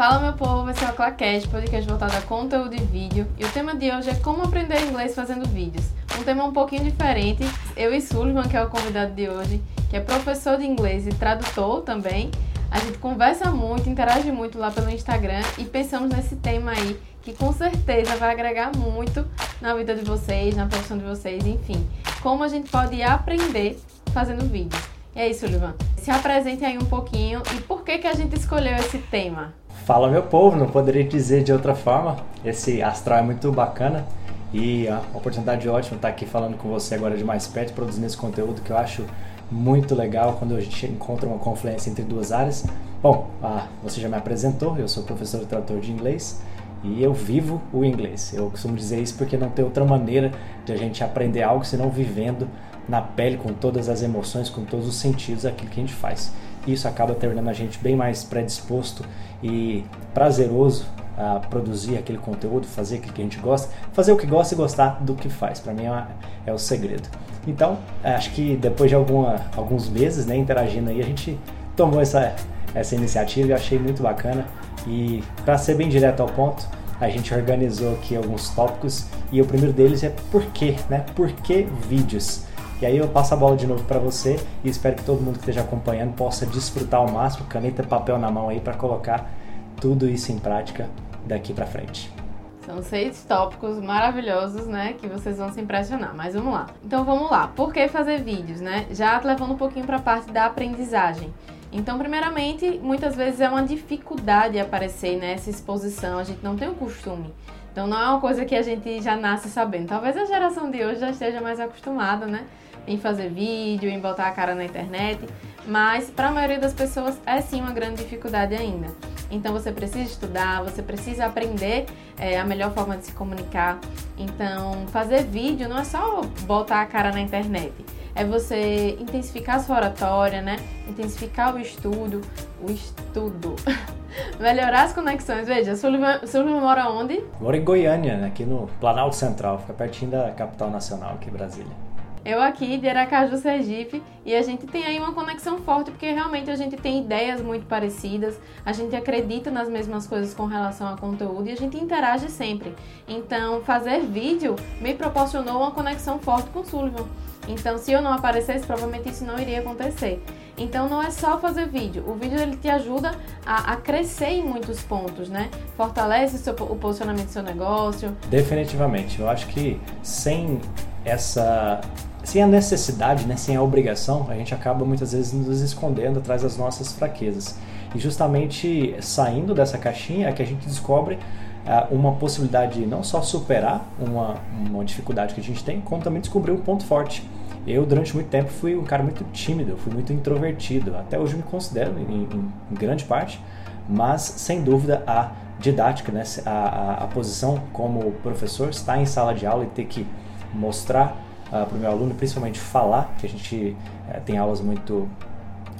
Fala meu povo, esse é o Claquete, podcast voltado a conteúdo e vídeo. E o tema de hoje é como aprender inglês fazendo vídeos. Um tema um pouquinho diferente. Eu e Sullivan, que é o convidado de hoje, que é professor de inglês e tradutor também. A gente conversa muito, interage muito lá pelo Instagram e pensamos nesse tema aí, que com certeza vai agregar muito na vida de vocês, na profissão de vocês, enfim. Como a gente pode aprender fazendo vídeos. E aí, Sullivan, se apresente aí um pouquinho e por que, que a gente escolheu esse tema? Fala meu povo, não poderia dizer de outra forma. Esse astral é muito bacana e a oportunidade ótima estar aqui falando com você agora de mais perto, produzindo esse conteúdo que eu acho muito legal quando a gente encontra uma confluência entre duas áreas. Bom, ah, você já me apresentou, eu sou professor e tradutor de inglês e eu vivo o inglês. Eu costumo dizer isso porque não tem outra maneira de a gente aprender algo senão vivendo na pele, com todas as emoções, com todos os sentidos, aquilo que a gente faz isso acaba tornando a gente bem mais predisposto e prazeroso a produzir aquele conteúdo, fazer aquilo que a gente gosta, fazer o que gosta e gostar do que faz. Para mim é, é, o segredo. Então, acho que depois de alguma, alguns meses né, interagindo aí, a gente tomou essa, essa iniciativa e achei muito bacana. E para ser bem direto ao ponto, a gente organizou aqui alguns tópicos e o primeiro deles é por quê, né? Por que vídeos? E aí eu passo a bola de novo para você e espero que todo mundo que esteja acompanhando possa desfrutar ao máximo, caneta e papel na mão aí para colocar tudo isso em prática daqui para frente. São seis tópicos maravilhosos, né, que vocês vão se impressionar. Mas vamos lá. Então vamos lá. Por que fazer vídeos, né? Já levando um pouquinho para a parte da aprendizagem. Então, primeiramente, muitas vezes é uma dificuldade aparecer nessa exposição, a gente não tem o costume. Então, não é uma coisa que a gente já nasce sabendo. Talvez a geração de hoje já esteja mais acostumada, né? Em fazer vídeo, em botar a cara na internet, mas para a maioria das pessoas é sim uma grande dificuldade ainda. Então você precisa estudar, você precisa aprender é, a melhor forma de se comunicar. Então fazer vídeo não é só botar a cara na internet, é você intensificar a sua oratória, né? Intensificar o estudo, o estudo. Melhorar as conexões. Veja, Sullivan, Sullivan mora onde? Mora em Goiânia, aqui no Planalto Central, fica pertinho da capital nacional aqui, Brasília eu aqui de Aracaju, Sergipe, e a gente tem aí uma conexão forte porque realmente a gente tem ideias muito parecidas, a gente acredita nas mesmas coisas com relação ao conteúdo e a gente interage sempre. Então, fazer vídeo me proporcionou uma conexão forte com o Sullivan. Então, se eu não aparecesse, provavelmente isso não iria acontecer. Então, não é só fazer vídeo. O vídeo ele te ajuda a, a crescer em muitos pontos, né? Fortalece o, seu, o posicionamento do seu negócio. Definitivamente. Eu acho que sem essa sem a necessidade, né, sem a obrigação, a gente acaba muitas vezes nos escondendo atrás das nossas fraquezas. E justamente saindo dessa caixinha é que a gente descobre uh, uma possibilidade de não só superar uma, uma dificuldade que a gente tem, como também descobrir um ponto forte. Eu, durante muito tempo, fui um cara muito tímido, fui muito introvertido. Até hoje me considero, em, em, grande parte, mas sem dúvida a didática, né, a, a, a posição como professor, estar em sala de aula e ter que mostrar uh, ah, para o meu aluno, principalmente falar, que a gente uh, tem aulas muito,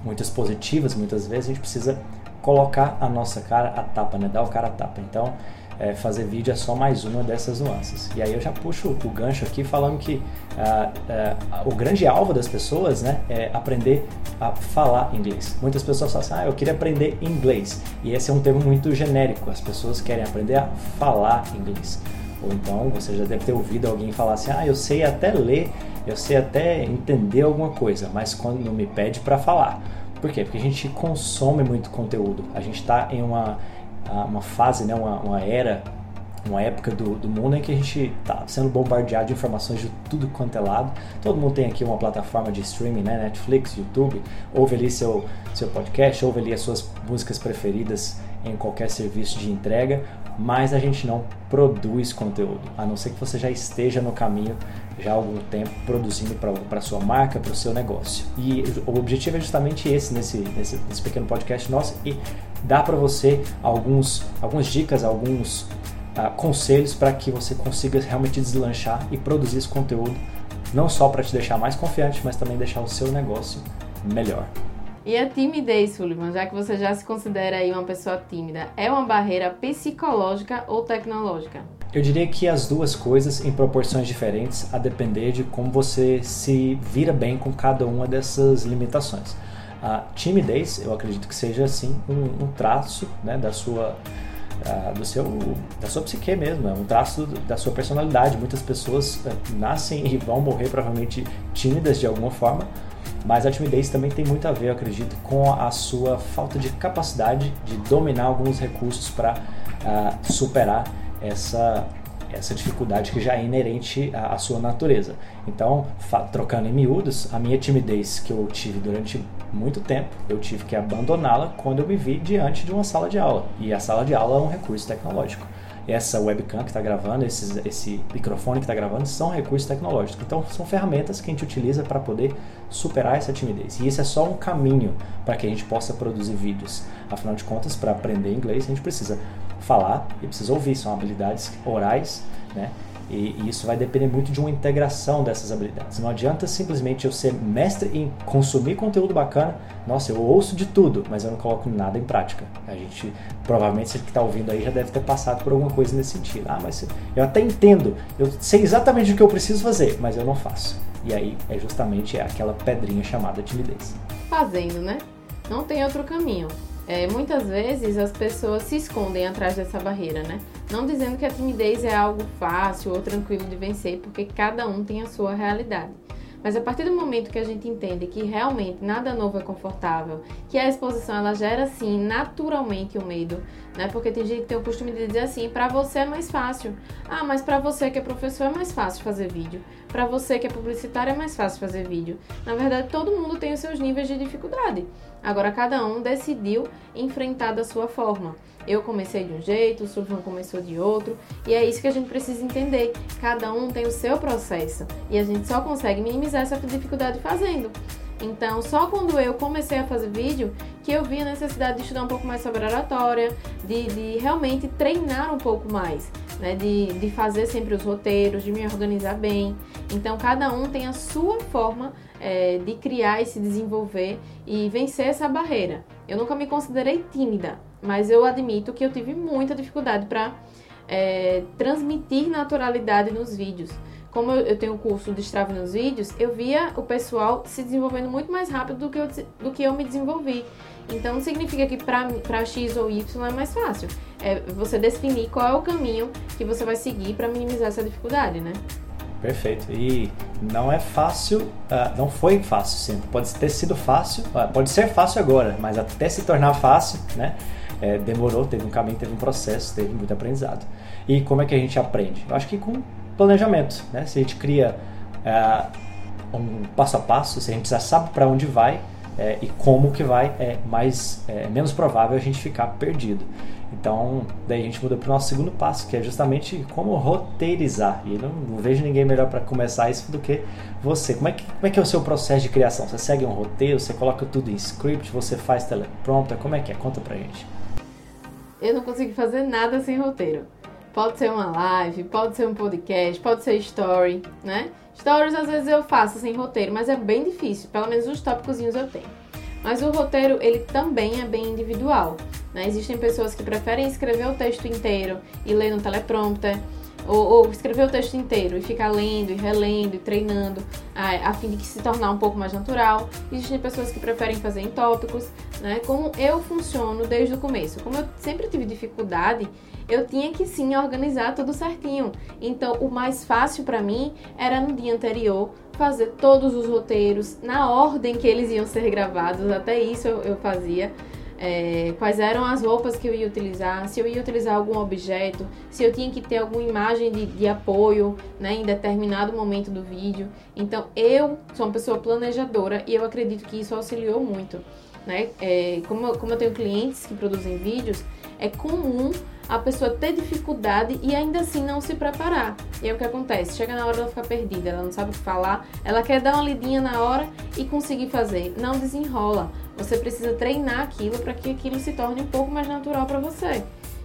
muito expositivas, muitas vezes a gente precisa colocar a nossa cara a tapa, né? dar o cara a tapa. Então, é, fazer vídeo é só mais uma dessas nuances. E aí eu já puxo o gancho aqui falando que uh, uh, o grande alvo das pessoas né, é aprender a falar inglês. Muitas pessoas falam assim, ah, eu queria aprender inglês. E esse é um termo muito genérico, as pessoas querem aprender a falar inglês. Ou então você já deve ter ouvido alguém falar assim: ah, eu sei até ler, eu sei até entender alguma coisa, mas quando não me pede para falar. Por quê? Porque a gente consome muito conteúdo. A gente está em uma, uma fase, né, uma, uma era, uma época do, do mundo em que a gente está sendo bombardeado de informações de tudo quanto é lado. Todo mundo tem aqui uma plataforma de streaming, né? Netflix, YouTube. Ouve ali seu, seu podcast, ouve ali as suas músicas preferidas em qualquer serviço de entrega mas a gente não produz conteúdo, a não ser que você já esteja no caminho já há algum tempo produzindo para sua marca, para o seu negócio. E o objetivo é justamente esse nesse, nesse, nesse pequeno podcast nosso e dar para você alguns, algumas dicas, alguns uh, conselhos para que você consiga realmente deslanchar e produzir esse conteúdo, não só para te deixar mais confiante, mas também deixar o seu negócio melhor. E a timidez, Sullivan, já que você já se considera aí uma pessoa tímida, é uma barreira psicológica ou tecnológica? Eu diria que as duas coisas em proporções diferentes, a depender de como você se vira bem com cada uma dessas limitações. a timidez, eu acredito que seja assim um, um traço né, da sua do seu da sua psique mesmo, é um traço da sua personalidade. Muitas pessoas uh, nascem e vão morrer provavelmente tímidas de alguma forma, mas a timidez também tem muito a ver, eu acredito, com a sua falta de capacidade de dominar alguns recursos para uh, superar essa essa dificuldade que já é inerente à, à sua natureza. Então, trocando em miúdos, a minha timidez que eu tive durante muito tempo, eu tive que abandoná-la quando eu me vi diante de uma sala de aula. E a sala de aula é um recurso tecnológico. Essa webcam que está gravando, esse microfone que está gravando, são recursos tecnológicos. Então, são ferramentas que a gente utiliza para poder superar essa timidez. E isso é só um caminho para que a gente possa produzir vídeos. Afinal de contas, para aprender inglês, a gente precisa falar e precisa ouvir. São habilidades orais, né? E, e, isso vai depender muito de uma integração dessas habilidades. Não adianta simplesmente eu ser mestre em consumir conteúdo bacana. Nossa, eu ouço de tudo, mas eu não coloco nada em prática. A gente, provavelmente, você que está ouvindo aí já deve ter passado por alguma coisa nesse sentido. Ah, mas eu até entendo, eu sei exatamente o que eu preciso fazer, mas eu não faço. E aí é justamente aquela pedrinha chamada timidez. Fazendo, né? Não tem outro caminho. É, muitas vezes as pessoas se escondem atrás dessa barreira, né? Não dizendo que a timidez é algo fácil ou tranquilo de vencer, porque cada um tem a sua realidade. Mas a partir do momento que a gente entende que realmente nada novo é confortável, que a exposição ela gera sim naturalmente o medo, né? Porque tem gente que tem o costume de dizer assim, para você é mais fácil. Ah, mas para você que é professor é mais fácil fazer vídeo. Para você que é publicitário é mais fácil fazer vídeo. Na verdade, todo mundo tem os seus níveis de dificuldade. Agora cada um decidiu enfrentar da sua forma. Eu comecei de um jeito, o Surfan começou de outro, e é isso que a gente precisa entender. Cada um tem o seu processo e a gente só consegue minimizar essa dificuldade fazendo. Então, só quando eu comecei a fazer vídeo que eu vi a necessidade de estudar um pouco mais sobre oratória, de, de realmente treinar um pouco mais, né? De, de fazer sempre os roteiros, de me organizar bem. Então, cada um tem a sua forma é, de criar e se desenvolver e vencer essa barreira. Eu nunca me considerei tímida, mas eu admito que eu tive muita dificuldade para é, transmitir naturalidade nos vídeos. Como eu, tenho o curso de Strava nos vídeos, eu via o pessoal se desenvolvendo muito mais rápido do que eu, do que eu me desenvolvi. Então não significa que para X ou Y é mais fácil. É você definir qual é o caminho que você vai seguir para minimizar essa dificuldade, né? Perfeito. E não é fácil, uh, não foi fácil sempre. Pode ter sido fácil, uh, pode ser fácil agora, mas até se tornar fácil, né? É, demorou, teve um caminho, teve um processo, teve muito aprendizado. E como é que a gente aprende? Eu acho que com planejamento, né? Se a gente cria uh, um passo a passo, se a gente já sabe para onde vai é, e como que vai, é mais é menos provável a gente ficar perdido. Então, daí a gente muda para o nosso segundo passo, que é justamente como roteirizar. E não, não vejo ninguém melhor para começar isso do que você. Como é, que, como é que é o seu processo de criação? Você segue um roteiro, você coloca tudo em script, você faz teleprompter, como é que é? Conta pra gente. Eu não consigo fazer nada sem roteiro. Pode ser uma live, pode ser um podcast, pode ser story, né? Stories às vezes eu faço sem roteiro, mas é bem difícil. Pelo menos os tópicos eu tenho. Mas o roteiro, ele também é bem individual. Né? Existem pessoas que preferem escrever o texto inteiro e ler no teleprompter, ou, ou, escrever o texto inteiro e ficar lendo e relendo e treinando a, a, fim de que se tornar um pouco mais natural. Existem pessoas que preferem fazer em tópicos, né? Como eu funciono desde o começo. Como eu sempre tive dificuldade, eu tinha que sim organizar tudo certinho. Então, o mais fácil para mim era no dia anterior fazer todos os roteiros na ordem que eles iam ser gravados. Até isso eu, eu fazia é, quais eram as roupas que eu ia utilizar, se eu ia utilizar algum objeto, se eu tinha que ter alguma imagem de, de apoio né, em determinado momento do vídeo. Então, eu sou uma pessoa planejadora e eu acredito que isso auxiliou muito. Né? É, como, eu, como eu tenho clientes que produzem vídeos, é comum a pessoa ter dificuldade e ainda assim não se preparar. E aí o que acontece? Chega na hora ela ficar perdida, ela não sabe o que falar, ela quer dar uma lidinha na hora e conseguir fazer. Não desenrola. Você precisa treinar aquilo para que aquilo se torne um pouco mais natural para você.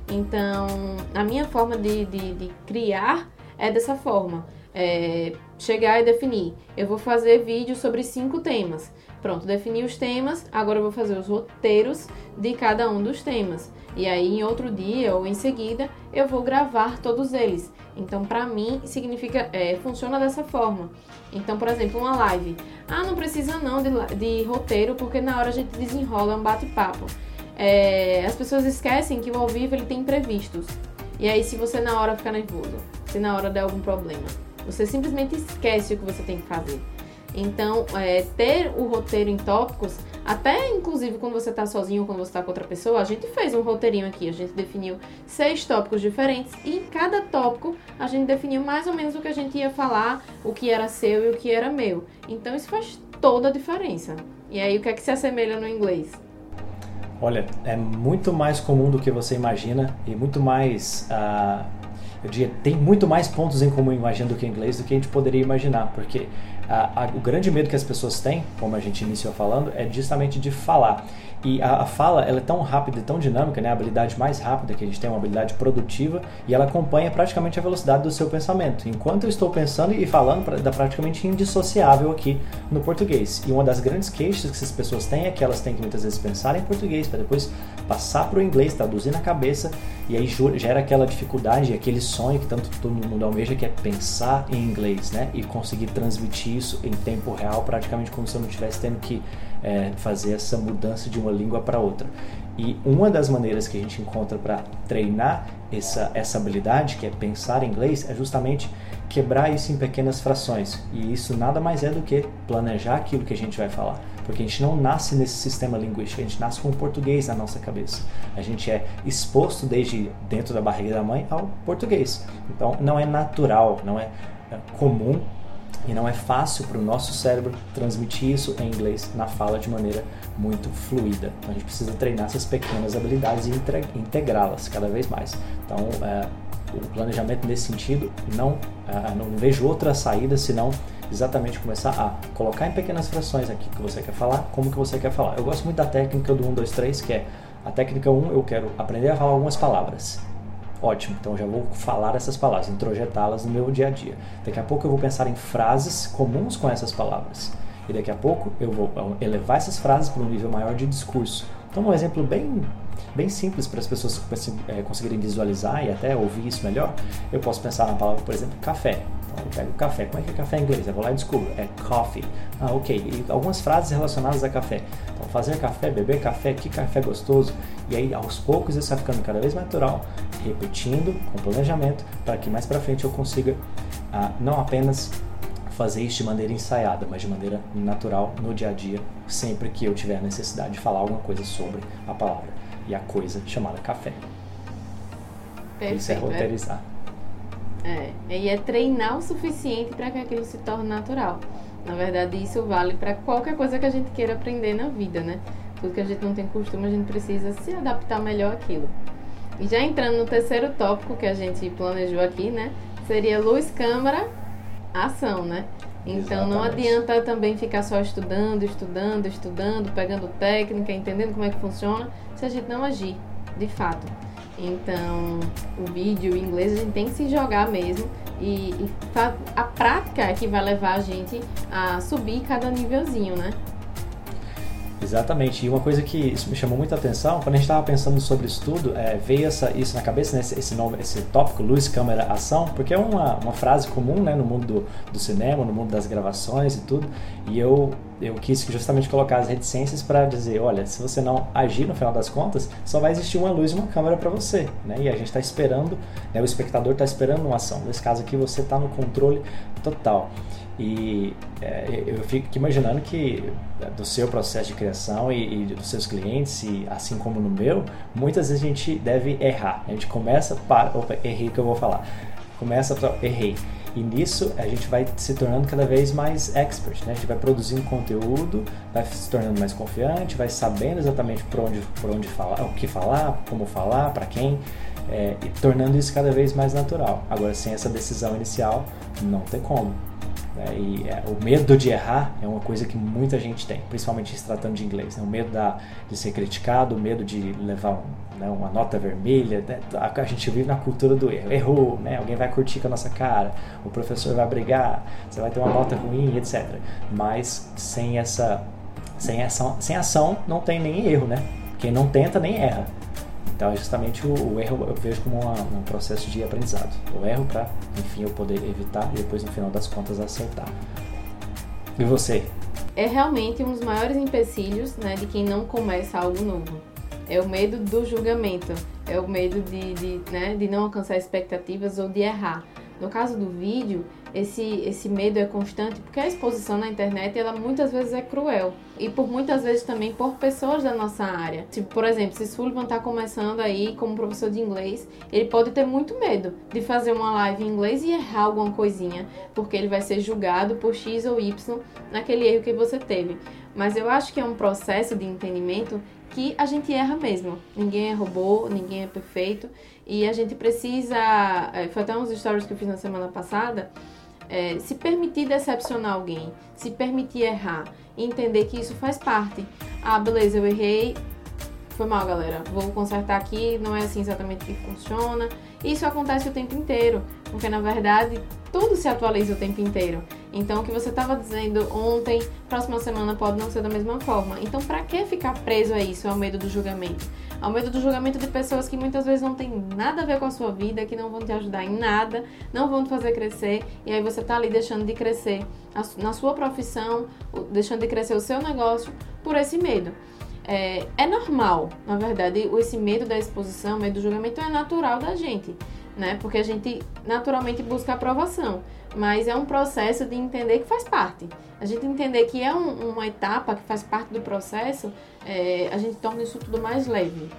Então, a minha forma de, de, de criar é dessa forma. é, chegar e definir. Eu vou fazer vídeo sobre cinco temas. Pronto, defini os temas, agora eu vou fazer os roteiros de cada um dos temas. E aí, em outro dia ou em seguida, eu vou gravar todos eles. Então, para mim, significa, é, funciona dessa forma. Então, por exemplo, uma live. Ah, não precisa não de, de roteiro, porque na hora a gente desenrola um bate-papo. É, as pessoas esquecem que o ao vivo ele tem imprevistos. E aí, se você na hora ficar nervoso, se na hora der algum problema, você simplesmente esquece o que você tem que fazer. Então, é, ter o roteiro em tópicos, até inclusive quando você está sozinho ou quando você está com outra pessoa, a gente fez um roteirinho aqui, a gente definiu seis tópicos diferentes e em cada tópico a gente definiu mais ou menos o que a gente ia falar, o que era seu e o que era meu. Então, isso faz toda a diferença. E aí, o que é que se assemelha no inglês? Olha, é muito mais comum do que você imagina e muito mais. Uh, eu diria, tem muito mais pontos em comum, imagina, do que inglês do que a gente poderia imaginar, porque a, a, o grande medo que as pessoas têm, como a gente iniciou falando, é justamente de falar. E a, a, fala ela é tão rápida e tão dinâmica, né? a habilidade mais rápida que a gente tem, uma habilidade produtiva, e ela acompanha praticamente a velocidade do seu pensamento. Enquanto eu estou pensando e falando, dá praticamente indissociável aqui no português. E uma das grandes queixas que essas pessoas têm é que elas têm que muitas vezes pensar em português para depois passar para o inglês, traduzir na cabeça, e aí gera aquela dificuldade, aquele sonho que tanto todo mundo almeja, que é pensar em inglês, né? E conseguir transmitir isso em tempo real, praticamente como se eu não estivesse tendo que é, fazer essa mudança de uma língua para outra. E uma das maneiras que a gente encontra para treinar essa, essa habilidade, que é pensar em inglês, é justamente quebrar isso em pequenas frações. E isso nada mais é do que planejar aquilo que a gente vai falar. Porque a gente não nasce nesse sistema linguístico, a gente nasce com o português na nossa cabeça. A gente é exposto desde dentro da barriga da mãe ao português. Então não é natural, não é, é comum e não é fácil para o nosso cérebro transmitir isso em inglês na fala de maneira muito fluida. Então a gente precisa treinar essas pequenas habilidades e integrá-las cada vez mais. Então é, o planejamento nesse sentido não, é, não vejo outra saída senão exatamente começar a colocar em pequenas frações aqui que você quer falar, como que você quer falar. Eu gosto muito da técnica do 1, 2, 3, que é a técnica 1, eu quero aprender a falar algumas palavras. Ótimo, então já vou falar essas palavras, introjetá-las no meu dia a dia. Daqui a pouco eu vou pensar em frases comuns com essas palavras. E daqui a pouco eu vou elevar essas frases para um nível maior de discurso. Então, um exemplo bem, bem simples para as pessoas é, conseguirem visualizar e até ouvir isso melhor, eu posso pensar na palavra, por exemplo, café. Eu pego café. Como é que é café em inglês? Eu vou lá e descubro. É coffee. Ah, ok. E algumas frases relacionadas a café. Então, fazer café, beber café, que café gostoso. E aí, aos poucos, isso vai ficando cada vez mais natural, repetindo com planejamento, para que mais para frente eu consiga ah, não apenas fazer isso de maneira ensaiada, mas de maneira natural no dia a dia, sempre que eu tiver a necessidade de falar alguma coisa sobre a palavra e a coisa chamada café. Perfeito, isso é roteirizar. É, e é treinar o suficiente para que aquilo se torne natural. Na verdade, isso vale para qualquer coisa que a gente queira aprender na vida, né? Tudo que a gente não tem costume, a gente precisa se adaptar melhor àquilo. E já entrando no terceiro tópico que a gente planejou aqui, né? Seria luz, câmera, ação, né? Então Exatamente. não adianta também ficar só estudando, estudando, estudando, pegando técnica, entendendo como é que funciona, se a gente não agir, de fato. Então, o vídeo, o inglês, a gente tem que se jogar mesmo. E, e a prática é que vai levar a gente a subir cada nívelzinho, né? Exatamente. E uma coisa que isso me chamou muita atenção, quando a gente estava pensando sobre isso tudo, é, veio essa, isso na cabeça, né, esse, esse, nome, esse tópico, luz, câmera, ação, porque é uma, uma frase comum né, no mundo do, do cinema, no mundo das gravações e tudo. E eu, eu quis justamente colocar as reticências para dizer, olha, se você não agir no final das contas, só vai existir uma luz e uma câmera para você. Né? E a gente está esperando, né, o espectador está esperando uma ação. Nesse caso aqui, você está no controle total. E é, eu fico imaginando que é, do seu processo de criação e, e, dos seus clientes, e assim como no meu, muitas vezes a gente deve errar. A gente começa para. Opa, errei que eu vou falar. Começa para. Errei. E nisso a gente vai se tornando cada vez mais expert, né? A gente vai produzindo conteúdo, vai se tornando mais confiante, vai sabendo exatamente por onde, por onde falar, o que falar, como falar, para quem, é, e tornando isso cada vez mais natural. Agora, sem essa decisão inicial, não tem como. Né? E é, o medo de errar é uma coisa que muita gente tem, principalmente se tratando de inglês. Né? O medo da, de ser criticado, o medo de levar um, né, uma nota vermelha. Né? A, gente vive na cultura do erro. Errou, né? alguém vai curtir com a nossa cara, o professor vai brigar, você vai ter uma nota ruim, etc. Mas sem essa, sem, essa, sem ação não tem nem erro. Né? Quem não tenta nem erra. Então, é justamente o, o, erro eu vejo como uma, um processo de aprendizado. O erro para, enfim, eu poder evitar e depois, no final das contas, acertar. E você? É realmente um dos maiores empecilhos né, de quem não começa algo novo. É o medo do julgamento, é o medo de, de, né, de não alcançar expectativas ou de errar. No caso do vídeo, esse, esse medo é constante porque a exposição na internet ela muitas vezes é cruel e por muitas vezes também por pessoas da nossa área. Tipo, por exemplo, se Sullivan está começando aí como professor de inglês, ele pode ter muito medo de fazer uma live em inglês e errar alguma coisinha, porque ele vai ser julgado por X ou Y naquele erro que você teve. Mas eu acho que é um processo de entendimento que a gente erra mesmo. Ninguém é robô, ninguém é perfeito e a gente precisa. É, foi até uns stories que eu fiz na semana passada é, se permitir decepcionar alguém, se permitir errar, entender que isso faz parte. Ah, beleza, eu errei, foi mal, galera. Vou consertar aqui, não é assim exatamente que funciona. Isso acontece o tempo inteiro, porque na verdade tudo se atualiza o tempo inteiro. Então, o que você estava dizendo ontem, próxima semana pode não ser da mesma forma. Então, para que ficar preso a isso, ao medo do julgamento? Ao medo do julgamento de pessoas que muitas vezes não tem nada a ver com a sua vida, que não vão te ajudar em nada, não vão te fazer crescer, e aí você tá ali deixando de crescer na sua profissão, deixando de crescer o seu negócio por esse medo. É, é normal, na verdade, esse medo da exposição, medo do julgamento é natural da gente né? Porque a gente naturalmente busca aprovação, mas é um processo de entender que faz parte. A gente entender que é um, uma etapa que faz parte do processo, é, a gente torna isso tudo mais leve.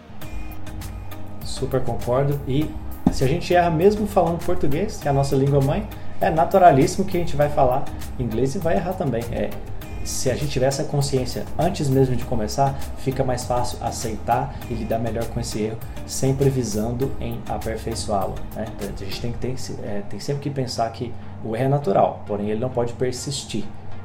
Super concordo. E se a gente erra mesmo falando português, que é a nossa língua mãe, é naturalíssimo que a gente vai falar inglês e vai errar também. É, se a gente tiver essa consciência antes mesmo de começar, fica mais fácil aceitar e lidar melhor com esse erro, sempre visando em aperfeiçoá-lo. Né? A gente tem, que ter, é, tem sempre que pensar que o erro é natural, porém ele não pode persistir.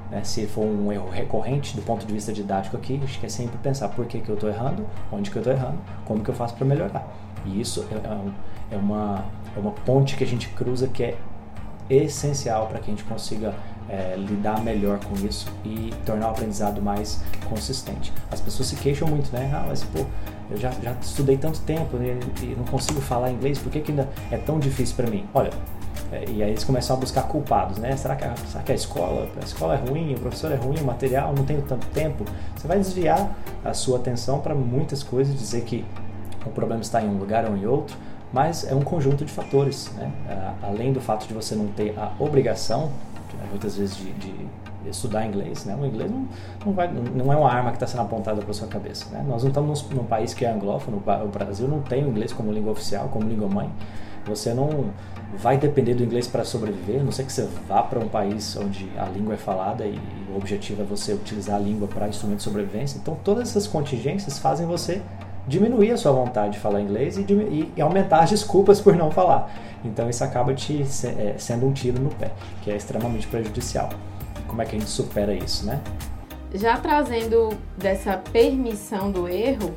Né? Se for um erro recorrente do ponto de vista didático aqui, a gente quer sempre pensar por que, que eu estou errando, onde que eu estou errando, como que eu faço para melhorar. E isso é, é, é, uma, é uma ponte que a gente cruza que é essencial para que a gente consiga é, lidar melhor com isso e tornar o aprendizado mais consistente. As pessoas se queixam muito, né? Ah, mas pô, eu já, já estudei tanto tempo e, e não consigo falar inglês, por que, que ainda é tão difícil para mim? Olha, é, e aí eles começam a buscar culpados, né? Será que, a, será que a escola, a escola é ruim, o professor é ruim, o material, não tenho tanto tempo? Você vai desviar a sua atenção para muitas coisas, dizer que o problema está em um lugar ou em outro, mas é um conjunto de fatores, né? Além do fato de você não ter a obrigação né, muitas vezes de, de, estudar inglês, né? O inglês não, não, vai, não é uma arma que está sendo apontada para sua cabeça, né? Nós não estamos num, num, país que é anglófono, o Brasil não tem o inglês como língua oficial, como língua mãe. Você não vai depender do inglês para sobreviver, a não sei que você vá para um país onde a língua é falada e o objetivo é você utilizar a língua para instrumento de sobrevivência. Então, todas essas contingências fazem você diminuir a sua vontade de falar inglês e, e, e aumentar as desculpas por não falar. Então isso acaba te é, sendo um tiro no pé, que é extremamente prejudicial. Como é que a gente supera isso, né? Já trazendo dessa permissão do erro,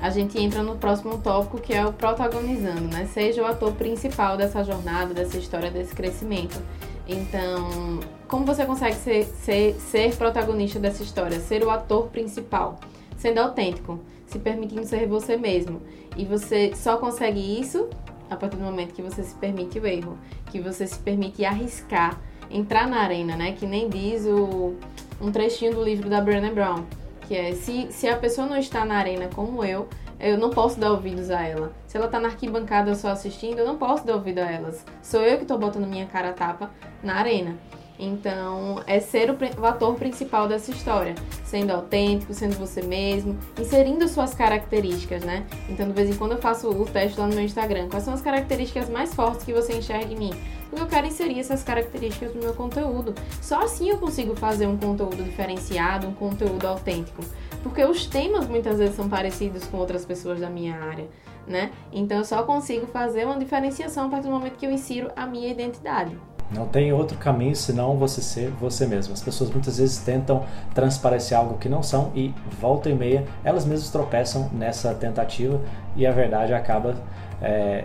a gente entra no próximo tópico que é o protagonizando, né? Seja o ator principal dessa jornada, dessa história, desse crescimento. Então, como você consegue ser, ser, ser protagonista dessa história, ser o ator principal? Sendo autêntico, se permitindo ser você mesmo. E você só consegue isso a partir do momento que você se permite o erro, que você se permite arriscar, entrar na arena, né? Que nem diz o, um trechinho do livro da Brené Brown, que é se, se a pessoa não está na arena como eu, eu não posso dar ouvidos a ela. Se ela está na arquibancada só assistindo, eu não posso dar ouvido a elas. Sou eu que estou botando minha cara a tapa na arena. Então, é ser o, o, ator principal dessa história, sendo autêntico, sendo você mesmo, inserindo suas características, né? Então, de vez em quando eu faço o teste lá no meu Instagram. Quais são as características mais fortes que você enxerga em mim? Porque eu quero inserir essas características no meu conteúdo. Só assim eu consigo fazer um conteúdo diferenciado, um conteúdo autêntico. Porque os temas muitas vezes são parecidos com outras pessoas da minha área, né? Então, eu só consigo fazer uma diferenciação a partir do momento que eu insiro a minha identidade. Não tem outro caminho senão você ser você mesmo. As pessoas muitas vezes tentam transparecer algo que não são e volta e meia elas mesmas tropeçam nessa tentativa e a verdade acaba é,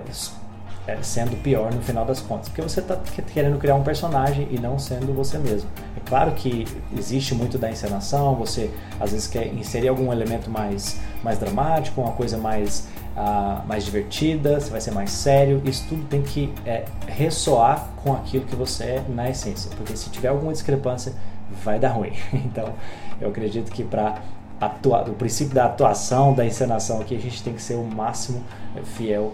sendo pior no final das contas, porque você está querendo criar um personagem e não sendo você mesmo. É claro que existe muito da encenação, você às vezes quer inserir algum elemento mais, mais dramático, uma coisa mais, uh, mais divertida, você vai ser mais sério, isso tudo tem que é, ressoar com aquilo que você é na essência, porque se tiver alguma discrepância, vai dar ruim. Então, eu acredito que para o princípio da atuação, da encenação aqui, a gente tem que ser o máximo fiel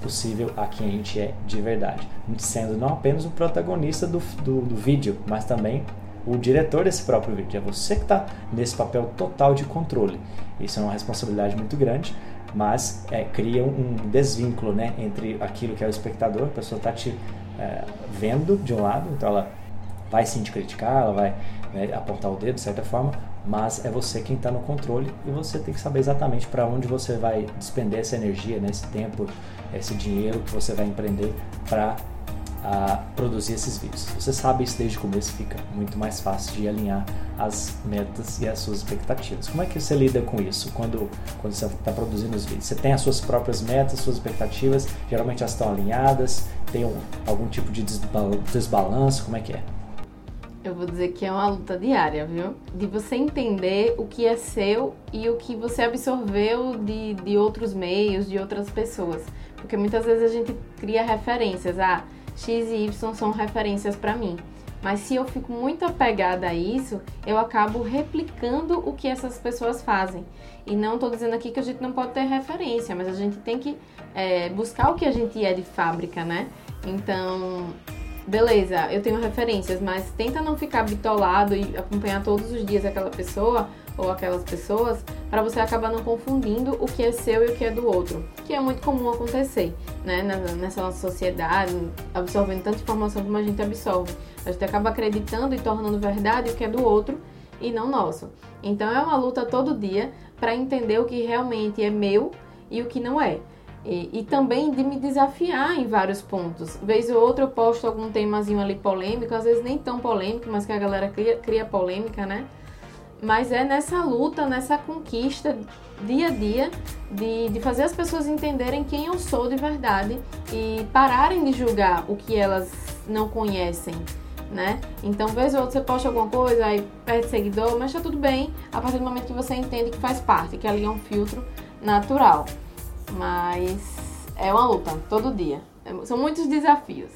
possível a quem a gente é de verdade, sendo não apenas o protagonista do, do, do vídeo, mas também o diretor desse próprio vídeo. É você que está nesse papel total de controle. Isso é uma responsabilidade muito grande, mas é, cria um desvínculo né, entre aquilo que é o espectador, a pessoa está te é, vendo de um lado, então ela vai sim te criticar, ela vai né, apontar o dedo de certa forma, mas é você quem está no controle e você tem que saber exatamente para onde você vai despender essa energia, né, esse tempo, esse dinheiro que você vai empreender para a produzir esses vídeos. Você sabe isso desde o começo, fica muito mais fácil de alinhar as metas e as suas expectativas. Como é que você lida com isso quando, quando você está produzindo os vídeos? Você tem as suas próprias metas, suas expectativas, geralmente elas estão alinhadas, tem um, algum tipo de desbalanço, como é que é? Eu vou dizer que é uma luta diária, viu? De você entender o que é seu e o que você absorveu de, de outros meios, de outras pessoas. Porque muitas vezes a gente cria referências. Ah, X e Y são referências para mim. Mas se eu fico muito apegada a isso, eu acabo replicando o que essas pessoas fazem. E não estou dizendo aqui que a gente não pode ter referência, mas a gente tem que é, buscar o que a gente é de fábrica, né? Então, beleza, eu tenho referências, mas tenta não ficar bitolado e acompanhar todos os dias aquela pessoa ou aquelas pessoas para você acabar não confundindo o que é seu e o que é do outro, que é muito comum acontecer, né, nessa nossa sociedade, absorvendo tanta informação como a gente absorve. A gente acaba acreditando e tornando verdade o que é do outro e não nosso. Então é uma luta todo dia para entender o que realmente é meu e o que não é. E, e, também de me desafiar em vários pontos. Vez ou outra eu posto algum temazinho ali polêmico, às vezes nem tão polêmico, mas que a galera cria, cria polêmica, né? Mas é nessa luta, nessa conquista dia a dia de, de fazer as pessoas entenderem quem eu sou de verdade e pararem de julgar o que elas não conhecem. Né? Então, vez ou outra você posta alguma coisa, aí perde seguidor, mas tá tudo bem a partir do momento que você entende que faz parte, que ali é um filtro natural. Mas é uma luta, todo dia. São muitos desafios.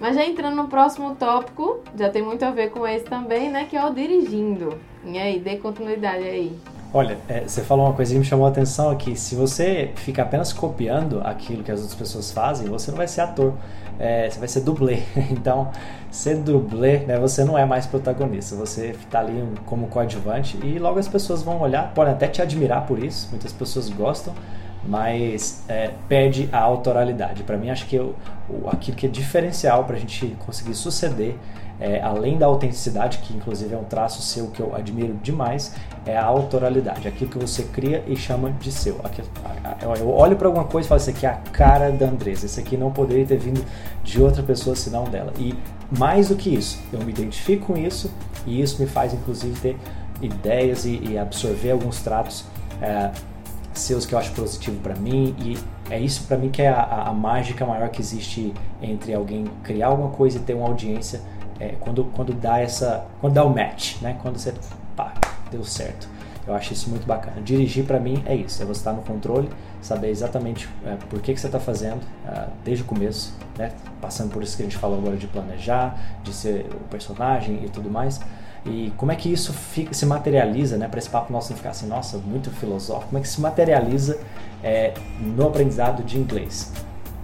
Mas já entrando no próximo tópico, já tem muito a ver com esse também, né? Que é o dirigindo. E aí, dê continuidade aí. Olha, é, você falou uma coisa que me chamou a atenção aqui. Se você fica apenas copiando aquilo que as outras pessoas fazem, você não vai ser ator. É, você vai ser dublê. Então, ser dublê, né, você não é mais protagonista. Você está ali como coadjuvante e logo as pessoas vão olhar, podem até te admirar por isso. Muitas pessoas gostam, mas é, perde a autoralidade. Para mim, acho que eu, aquilo que é diferencial para a gente conseguir suceder, é, além da autenticidade, que inclusive é um traço seu que eu admiro demais, é a autoralidade, aquilo que você cria e chama de seu. Aquilo, eu olho para alguma coisa e falo: Isso aqui é a cara da Andresa, isso aqui não poderia ter vindo de outra pessoa senão dela. E mais do que isso, eu me identifico com isso e isso me faz, inclusive, ter ideias e, e absorver alguns tratos. É, seus que eu acho positivo para mim e é isso para mim que é a, a, mágica maior que existe entre alguém criar alguma coisa e ter uma audiência é, quando, quando dá essa quando dá o match né? Quando você pá, deu certo. Eu acho isso muito bacana. Dirigir para mim é isso é você estar no controle saber exatamente é, por que, que você está fazendo é, desde o começo né? Passando por isso que a gente falou agora de planejar de ser o personagem e tudo mais e como é que isso fica, se materializa, né, para esse papo nosso não ficar assim, nossa, muito filosófico, como é que se materializa é, no aprendizado de inglês?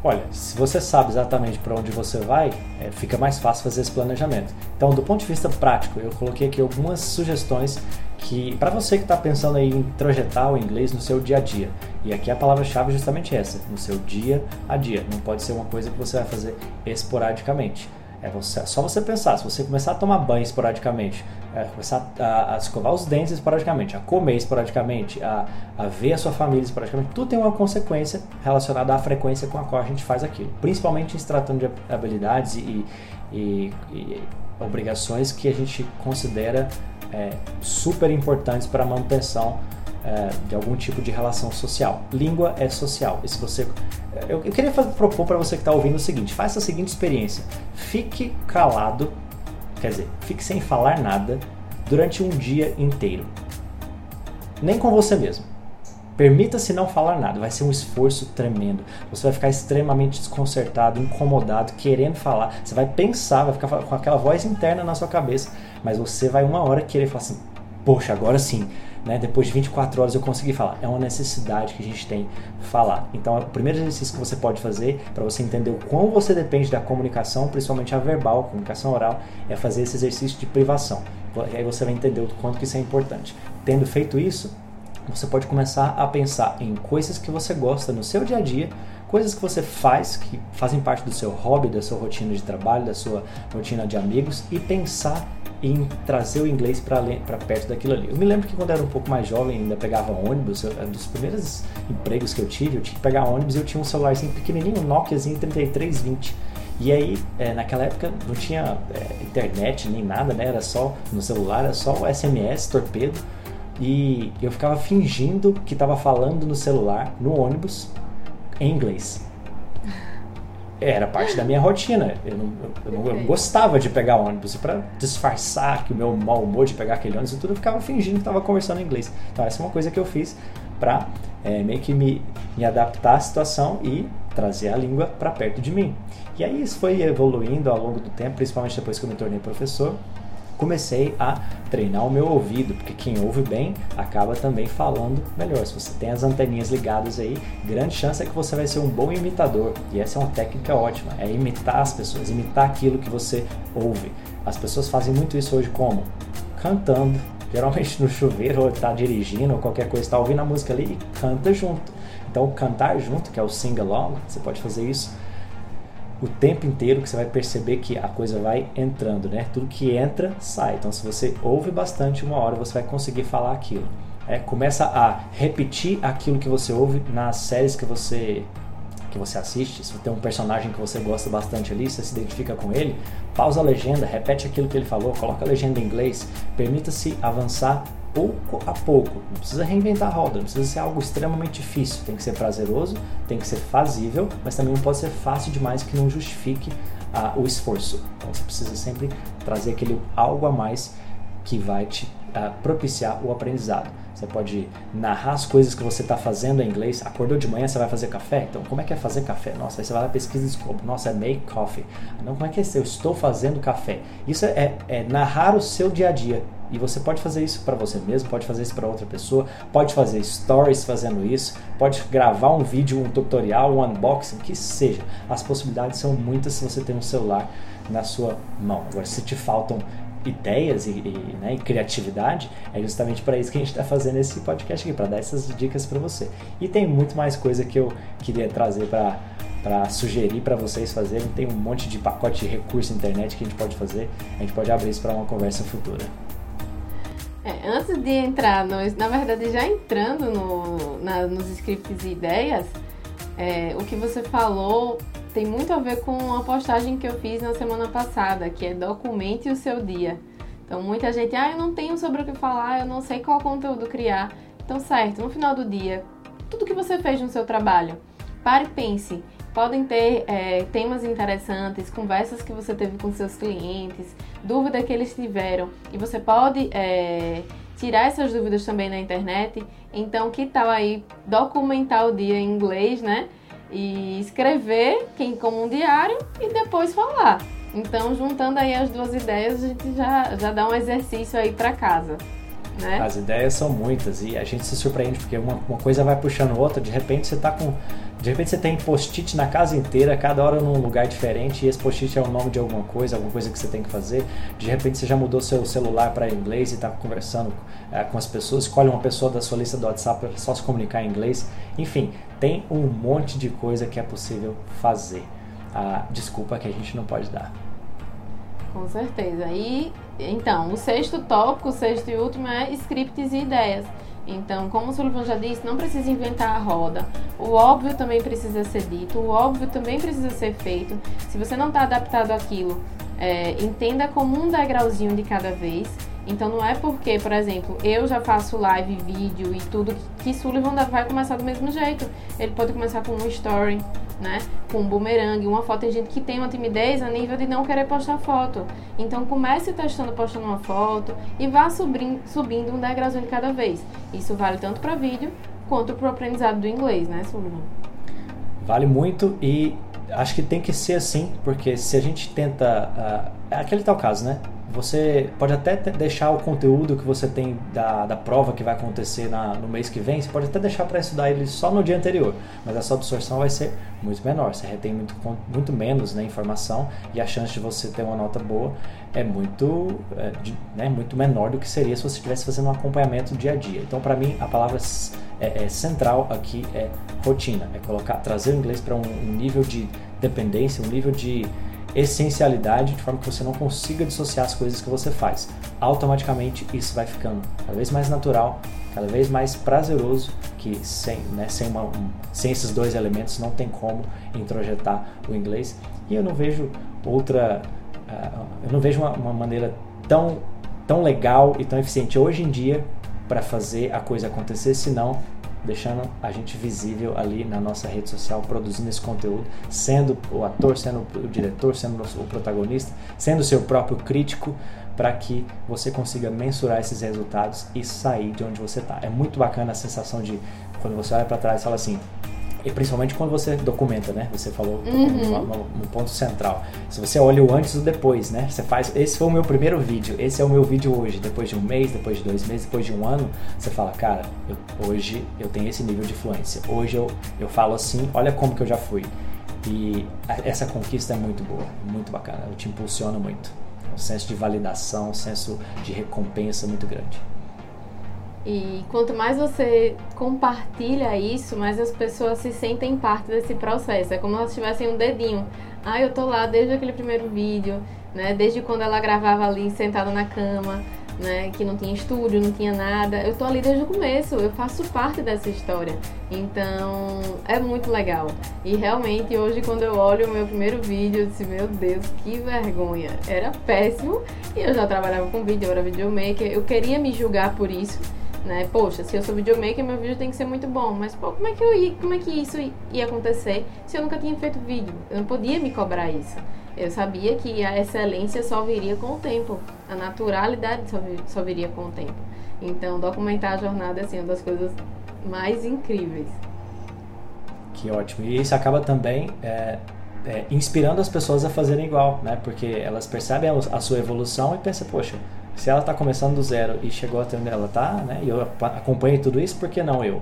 Olha, se você sabe exatamente para onde você vai, é, fica mais fácil fazer esse planejamento. Então, do ponto de vista prático, eu coloquei aqui algumas sugestões que para você que está pensando em projetar o inglês no seu dia a dia. E aqui a palavra-chave é justamente essa, no seu dia a dia. Não pode ser uma coisa que você vai fazer esporadicamente. É você, só você pensar, se você começar a tomar banho esporadicamente, é, começar a, a, escovar os dentes esporadicamente, a comer esporadicamente, a, a ver a sua família esporadicamente, tudo tem uma consequência relacionada à frequência com a qual a gente faz aquilo. Principalmente se tratando de habilidades e, e, e obrigações que a gente considera é, super importantes para a manutenção é, de algum tipo de relação social. Língua é social. E se você, eu, eu queria fazer, propor para você que está ouvindo o seguinte: faça a seguinte experiência. Fique calado, quer dizer, fique sem falar nada durante um dia inteiro. Nem com você mesmo. Permita-se não falar nada, vai ser um esforço tremendo. Você vai ficar extremamente desconcertado, incomodado, querendo falar. Você vai pensar, vai ficar com aquela voz interna na sua cabeça, mas você vai uma hora querer falar assim: Poxa, agora sim, né? Depois de 24 horas eu consegui falar. É uma necessidade que a gente tem falar. Então, o primeiro exercício que você pode fazer para você entender o quão você depende da comunicação, principalmente a verbal, a comunicação oral, é fazer esse exercício de privação. E aí você vai entender o quanto que isso é importante. Tendo feito isso, você pode começar a pensar em coisas que você gosta no seu dia a dia, coisas que você faz que fazem parte do seu hobby, da sua rotina de trabalho, da sua rotina de amigos e pensar em trazer o inglês para perto daquilo ali. Eu me lembro que quando eu era um pouco mais jovem, ainda pegava ônibus, um dos primeiros empregos que eu tive, eu tinha que pegar ônibus e eu tinha um celularzinho pequenininho, um Nokiazinho 3320. E aí, é, naquela época não tinha é, internet nem nada, né? Era só no celular, era só o SMS, torpedo. E eu ficava fingindo que estava falando no celular, no ônibus, em inglês. Era parte da minha rotina. Eu não, eu não, eu gostava de pegar ônibus. E para disfarçar que o meu mau humor de pegar aquele ônibus e tudo, eu ficava fingindo que estava conversando em inglês. Então, essa é uma coisa que eu fiz para é, meio que me, me adaptar à situação e trazer a língua para perto de mim. E aí isso foi evoluindo ao longo do tempo, principalmente depois que eu me tornei professor comecei a treinar o meu ouvido, porque quem ouve bem acaba também falando melhor. Se você tem as anteninhas ligadas aí, grande chance é que você vai ser um bom imitador. E essa é uma técnica ótima, é imitar as pessoas, imitar aquilo que você ouve. As pessoas fazem muito isso hoje como? Cantando, geralmente no chuveiro ou está dirigindo ou qualquer coisa, está ouvindo a música ali e canta junto. Então, cantar junto, que é o sing along, você pode fazer isso o tempo inteiro que você vai perceber que a coisa vai entrando, né? Tudo que entra, sai. Então, se você ouve bastante, uma hora você vai conseguir falar aquilo. É, começa a repetir aquilo que você ouve nas séries que você que você assiste. Se tem um personagem que você gosta bastante ali, você se identifica com ele, pausa a legenda, repete aquilo que ele falou, coloca a legenda em inglês, permita-se avançar pouco a pouco. Não precisa reinventar a roda, não precisa ser algo extremamente difícil. Tem que ser prazeroso, tem que ser fazível, mas também não pode ser fácil demais que não justifique uh, o esforço. Então você precisa sempre trazer aquele algo a mais que vai te uh, propiciar o aprendizado. Você pode narrar as coisas que você está fazendo em inglês. Acordou de manhã, você vai fazer café? Então, como é que é fazer café? Nossa, aí você vai lá pesquisa e descobre. Nossa, é make coffee. Não, como é que é? Eu estou fazendo café. Isso é, é narrar o seu dia a dia. E você pode fazer isso para você mesmo, pode fazer isso para outra pessoa, pode fazer stories fazendo isso, pode gravar um vídeo, um tutorial, um unboxing, que seja. As possibilidades são muitas se você tem um celular na sua mão. Agora, se te faltam ideias e, e, né, e criatividade, é justamente para isso que a gente está fazendo esse podcast aqui, para dar essas dicas para você. E tem muito mais coisa que eu queria trazer para sugerir para vocês fazerem. Tem um monte de pacote de recurso na internet que a gente pode fazer. A gente pode abrir isso para uma conversa futura. É, antes de entrar, nos, na verdade, já entrando no, na, nos scripts e ideias, é, o que você falou tem muito a ver com a postagem que eu fiz na semana passada, que é documente o seu dia. Então, muita gente, ah, eu não tenho sobre o que falar, eu não sei qual conteúdo criar. Então, certo, no final do dia, tudo que você fez no seu trabalho, pare e pense Podem ter é, temas interessantes, conversas que você teve com seus clientes, dúvida que eles tiveram. E você pode é, tirar essas dúvidas também na internet. Então, que tal aí documentar o dia em inglês, né? E escrever quem como um diário e depois falar. Então, juntando aí as duas ideias, a gente já, já dá um exercício aí para casa. Né? As ideias são muitas e a gente se surpreende porque uma, uma coisa vai puxando outra. De repente você está com de repente você tem post-it na casa inteira, cada hora num lugar diferente, e esse post-it é o nome de alguma coisa, alguma coisa que você tem que fazer. De repente você já mudou seu celular para inglês e está conversando é, com as pessoas, escolhe uma pessoa da sua lista do WhatsApp para só se comunicar em inglês. Enfim, tem um monte de coisa que é possível fazer. A desculpa que a gente não pode dar. Com certeza. E então, o sexto tópico, o sexto e último é scripts e ideias. Então, como o Sullivan já disse, não precisa inventar a roda. O óbvio também precisa ser dito, o óbvio também precisa ser feito. Se você não está adaptado àquilo, é, entenda como um degrauzinho de cada vez. Então não é porque, por exemplo, eu já faço live, vídeo e tudo que Sullivan vai começar do mesmo jeito. Ele pode começar com um story, né? Com um boomerang, uma foto. Tem gente que tem uma timidez a nível de não querer postar foto. Então comece testando, postando uma foto e vá subindo, subindo um degrauzinho de cada vez. Isso vale tanto para vídeo quanto para o aprendizado do inglês, né, Sullivan? Vale muito e acho que tem que ser assim, porque se a gente tenta. Uh, aquele tal caso, né? Você pode até deixar o conteúdo que você tem da, da prova que vai acontecer na, no mês que vem, você pode até deixar para estudar ele só no dia anterior, mas a sua absorção vai ser muito menor, você retém muito, muito menos né, informação e a chance de você ter uma nota boa é muito, é, de, né, muito menor do que seria se você estivesse fazendo um acompanhamento dia a dia. Então, para mim, a palavra é, é, central aqui é rotina, é colocar, trazer o inglês para um, um nível de dependência, um nível de essencialidade de forma que você não consiga dissociar as coisas que você faz. Automaticamente isso vai ficando cada vez mais natural, cada vez mais prazeroso, que sem, né, sem, uma, um, sem esses dois elementos não tem como introjetar o inglês. E eu não vejo outra, uh, eu não vejo uma, uma maneira tão, tão legal e tão eficiente hoje em dia para fazer a coisa acontecer, senão deixando a gente visível ali na nossa rede social, produzindo esse conteúdo, sendo o ator, sendo o diretor, sendo o protagonista, sendo o seu próprio crítico, para que você consiga mensurar esses resultados e sair de onde você está. É muito bacana a sensação de quando você olha para trás e fala assim: e principalmente quando você documenta, né? Você falou uhum. no, ponto central. Se você olha o antes e o depois, né? Você faz, esse foi o meu primeiro vídeo, esse é o meu vídeo hoje. Depois de um mês, depois de dois meses, depois de um ano, você fala, cara, eu, hoje eu tenho esse nível de fluência. Hoje eu, eu falo assim, olha como que eu já fui. E essa conquista é muito boa, muito bacana, ela te impulsiona muito. Um senso de validação, um senso de recompensa muito grande. E quanto mais você compartilha isso, mais as pessoas se sentem parte desse processo. É como se elas tivessem um dedinho. Ah, eu tô lá desde aquele primeiro vídeo, né? Desde quando ela gravava ali sentada na cama, né? Que não tinha estúdio, não tinha nada. Eu tô ali desde o começo, eu faço parte dessa história. Então, é muito legal. E realmente hoje quando eu olho o meu primeiro vídeo, eu disse, meu Deus, que vergonha. Era péssimo. E eu já trabalhava com vídeo, eu era videomaker. Eu queria me julgar por isso né? Poxa, se eu sou videomaker, meu vídeo tem que ser muito bom. Mas, pô, como é que, eu ia, como é que isso ia acontecer se eu nunca tinha feito vídeo? Eu não podia me cobrar isso. Eu sabia que a excelência só viria com o tempo. A naturalidade só, só viria com o tempo. Então, documentar a jornada assim, é uma das coisas mais incríveis. Que ótimo. E isso acaba também é, é, inspirando as pessoas a fazerem igual, né? Porque elas percebem a, a sua evolução e pensam, poxa, se ela está começando do zero e chegou até onde ela está, né, e eu acompanho tudo isso, por que não eu?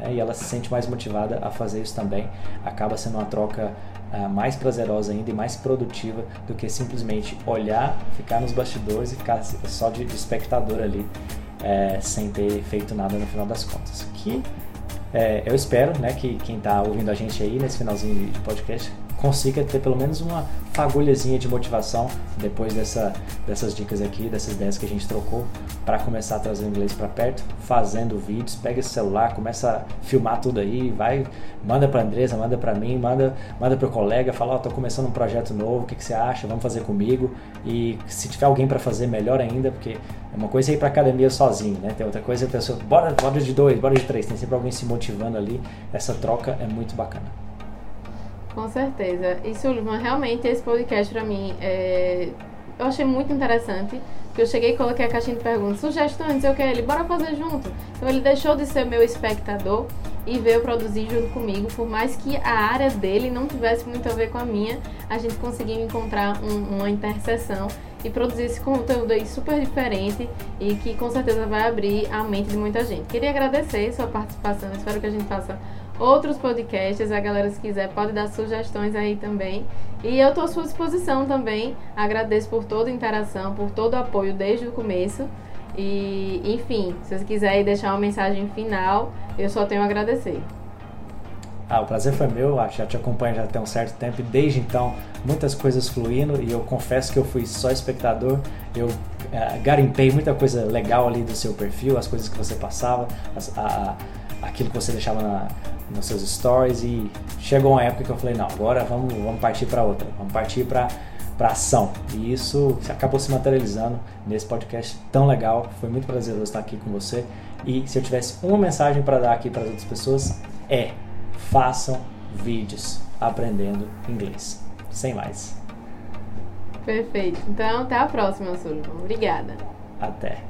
É, e ela se sente mais motivada a fazer isso também. Acaba sendo uma troca uh, mais prazerosa ainda e mais produtiva do que simplesmente olhar, ficar nos bastidores e ficar só de, de espectador ali, é, sem ter feito nada no final das contas. Que é, eu espero né, que quem está ouvindo a gente aí nesse finalzinho de podcast consiga ter pelo menos uma fagulhazinha de motivação depois dessa, dessas dicas aqui, dessas ideias que a gente trocou para começar a trazer o inglês para perto, fazendo vídeos, pega esse celular, começa a filmar tudo aí, vai, manda para Andresa, manda para mim, manda, manda para o colega, fala, ó, oh, tô começando um projeto novo, o que, que você acha? Vamos fazer comigo. E se tiver alguém para fazer, melhor ainda, porque é uma coisa é ir para academia sozinho, né? Tem outra coisa é a pessoa, bora, bora de dois, bora de três, tem sempre alguém se motivando ali. Essa troca é muito bacana. Com certeza. E Sullivan, realmente esse podcast para mim é... eu achei muito interessante. Porque eu cheguei e coloquei a caixinha de perguntas, sugestões, eu quero ele, bora fazer junto. Então ele deixou de ser meu espectador e veio produzir junto comigo, por mais que a área dele não tivesse muito a ver com a minha, a gente conseguiu encontrar um, uma interseção e produzir esse conteúdo aí super diferente e que com certeza vai abrir a mente de muita gente. Queria agradecer sua participação, espero que a gente faça outros podcasts. A galera, se quiser, pode dar sugestões aí também. E eu estou à sua disposição também. Agradeço por toda a interação, por todo o apoio desde o começo. E, enfim, se você quiser deixar uma mensagem final, eu só tenho a agradecer. Ah, o prazer foi meu, já te acompanho já tem um certo tempo e desde então muitas coisas fluindo e eu confesso que eu fui só espectador, eu uh, garimpei muita coisa legal ali do seu perfil, as coisas que você passava, as, a, aquilo que você deixava na, nos seus stories e chegou uma época que eu falei, não, agora vamos, vamos partir para outra, vamos partir para para ação. E isso acabou se materializando nesse podcast tão legal. Foi muito prazeroso estar aqui com você. E se eu tivesse uma mensagem para dar aqui para as outras pessoas é: façam vídeos aprendendo inglês. Sem mais. Perfeito. Então, até a próxima, Sullivan. Obrigada. Até.